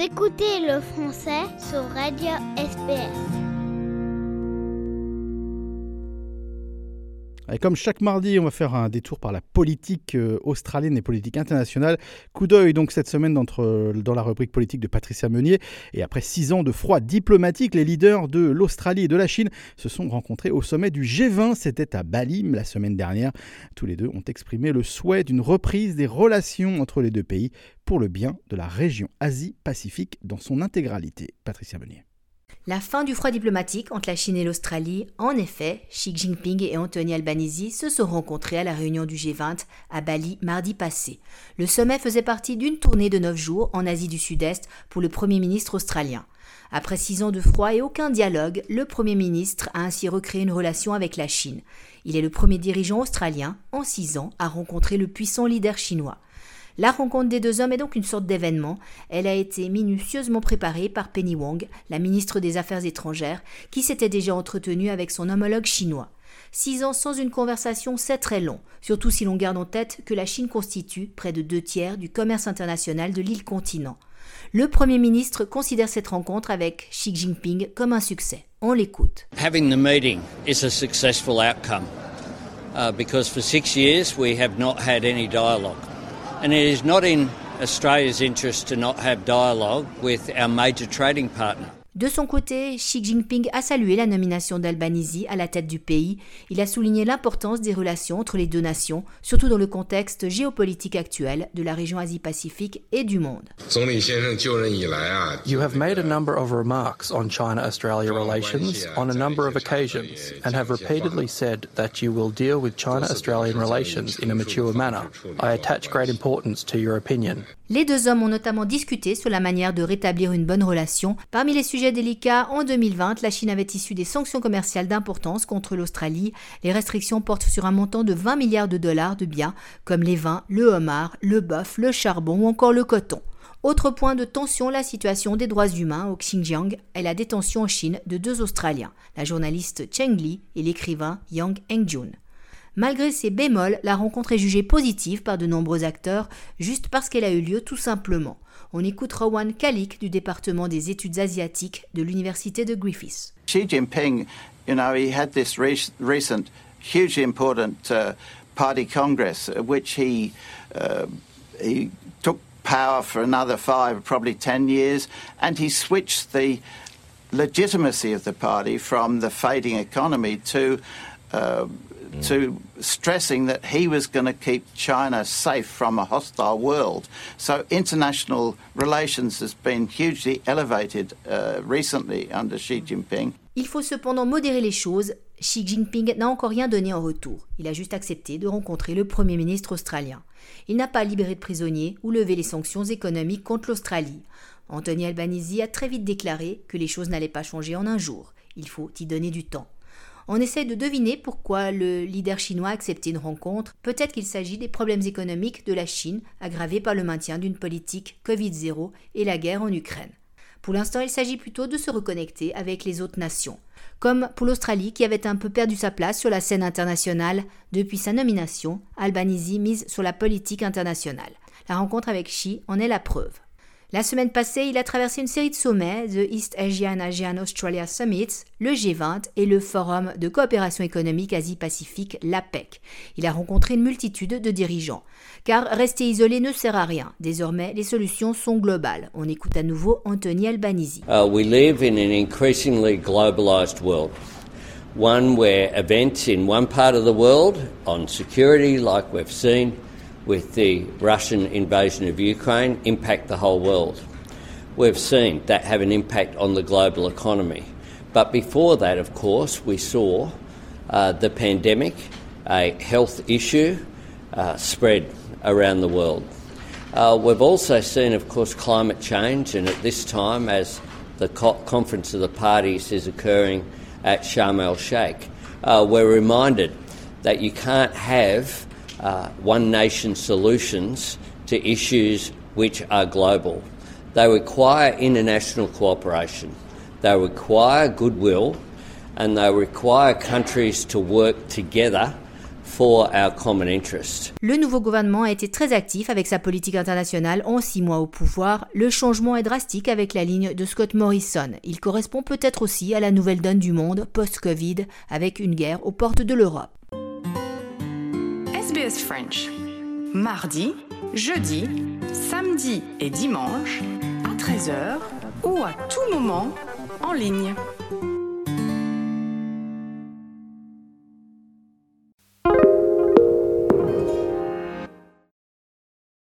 Écoutez le français sur Radio SPS. Comme chaque mardi, on va faire un détour par la politique euh, australienne et politique internationale. Coup d'œil donc cette semaine dans, dans la rubrique politique de Patricia Meunier. Et après six ans de froid diplomatique, les leaders de l'Australie et de la Chine se sont rencontrés au sommet du G20. C'était à Bali la semaine dernière. Tous les deux ont exprimé le souhait d'une reprise des relations entre les deux pays pour le bien de la région Asie-Pacifique dans son intégralité. Patricia Meunier. La fin du froid diplomatique entre la Chine et l'Australie, en effet, Xi Jinping et Anthony Albanese se sont rencontrés à la réunion du G20 à Bali mardi passé. Le sommet faisait partie d'une tournée de neuf jours en Asie du Sud-Est pour le Premier ministre australien. Après six ans de froid et aucun dialogue, le Premier ministre a ainsi recréé une relation avec la Chine. Il est le premier dirigeant australien, en six ans, à rencontrer le puissant leader chinois. La rencontre des deux hommes est donc une sorte d'événement. Elle a été minutieusement préparée par Penny Wong, la ministre des Affaires étrangères, qui s'était déjà entretenue avec son homologue chinois. Six ans sans une conversation, c'est très long, surtout si l'on garde en tête que la Chine constitue près de deux tiers du commerce international de l'île continent. Le Premier ministre considère cette rencontre avec Xi Jinping comme un succès. On l'écoute. Having the meeting is a successful outcome uh, because for six years we have not had any dialogue. And it is not in Australia's interest to not have dialogue with our major trading partner. De son côté, Xi Jinping a salué la nomination d'Albanese à la tête du pays. Il a souligné l'importance des relations entre les deux nations, surtout dans le contexte géopolitique actuel de la région Asie-Pacifique et du monde. You have made a number of remarks on China-Australia relations on a number of occasions and have repeatedly said that you will deal with China-Australian relations in a mature manner. I attach great importance to your opinion. Les deux hommes ont notamment discuté sur la manière de rétablir une bonne relation. Parmi les sujets délicats, en 2020, la Chine avait issu des sanctions commerciales d'importance contre l'Australie. Les restrictions portent sur un montant de 20 milliards de dollars de biens comme les vins, le homard, le bœuf, le charbon ou encore le coton. Autre point de tension, la situation des droits humains au Xinjiang et la détention en Chine de deux Australiens, la journaliste Cheng Li et l'écrivain Yang Hengjun. Malgré ces bémols, la rencontre est jugée positive par de nombreux acteurs, juste parce qu'elle a eu lieu tout simplement. On écoute Rowan Kalik du département des études asiatiques de l'université de Griffith. Xi Jinping, you know, he had this recent, hugely important uh, party congress, which he uh, he took power for another five, probably ten years, and he switched the legitimacy of the party from the fading economy to uh, to stressing that he was going to keep China safe from a hostile world. So international relations has been hugely elevated uh, recently under Xi Jinping. Il faut cependant modérer les choses. Xi Jinping n'a encore rien donné en retour. Il a juste accepté de rencontrer le Premier ministre australien. Il n'a pas libéré de prisonniers ou levé les sanctions économiques contre l'Australie. Anthony Albanese a très vite déclaré que les choses n'allaient pas changer en un jour. Il faut y donner du temps. On essaie de deviner pourquoi le leader chinois a accepté une rencontre. Peut-être qu'il s'agit des problèmes économiques de la Chine, aggravés par le maintien d'une politique Covid-0 et la guerre en Ukraine. Pour l'instant, il s'agit plutôt de se reconnecter avec les autres nations. Comme pour l'Australie qui avait un peu perdu sa place sur la scène internationale depuis sa nomination, Albanese mise sur la politique internationale. La rencontre avec Xi en est la preuve. La semaine passée, il a traversé une série de sommets, The East Asian Asian Australia Summits, le G20 et le Forum de coopération économique Asie-Pacifique, l'APEC. Il a rencontré une multitude de dirigeants. Car rester isolé ne sert à rien. Désormais, les solutions sont globales. On écoute à nouveau Anthony Albanese. Uh, we live in an increasingly globalized world. One where events in one part of the world on security, like we've seen, with the Russian invasion of Ukraine impact the whole world. We've seen that have an impact on the global economy. But before that, of course, we saw uh, the pandemic, a health issue, uh, spread around the world. Uh, we've also seen, of course, climate change, and at this time, as the co- Conference of the Parties is occurring at Sharm el Sheikh, uh, we're reminded that you can't have uh, one nation solutions to issues which are global. They require international cooperation, they require goodwill, and they require countries to work together for our common interest. Le nouveau gouvernement a été très actif avec sa politique internationale en six mois au pouvoir. Le changement est drastique avec la ligne de Scott Morrison. Il correspond peut-être aussi à la nouvelle donne du monde post-Covid avec une guerre aux portes de l'Europe. French. Mardi, jeudi, samedi et dimanche à 13h ou à tout moment en ligne.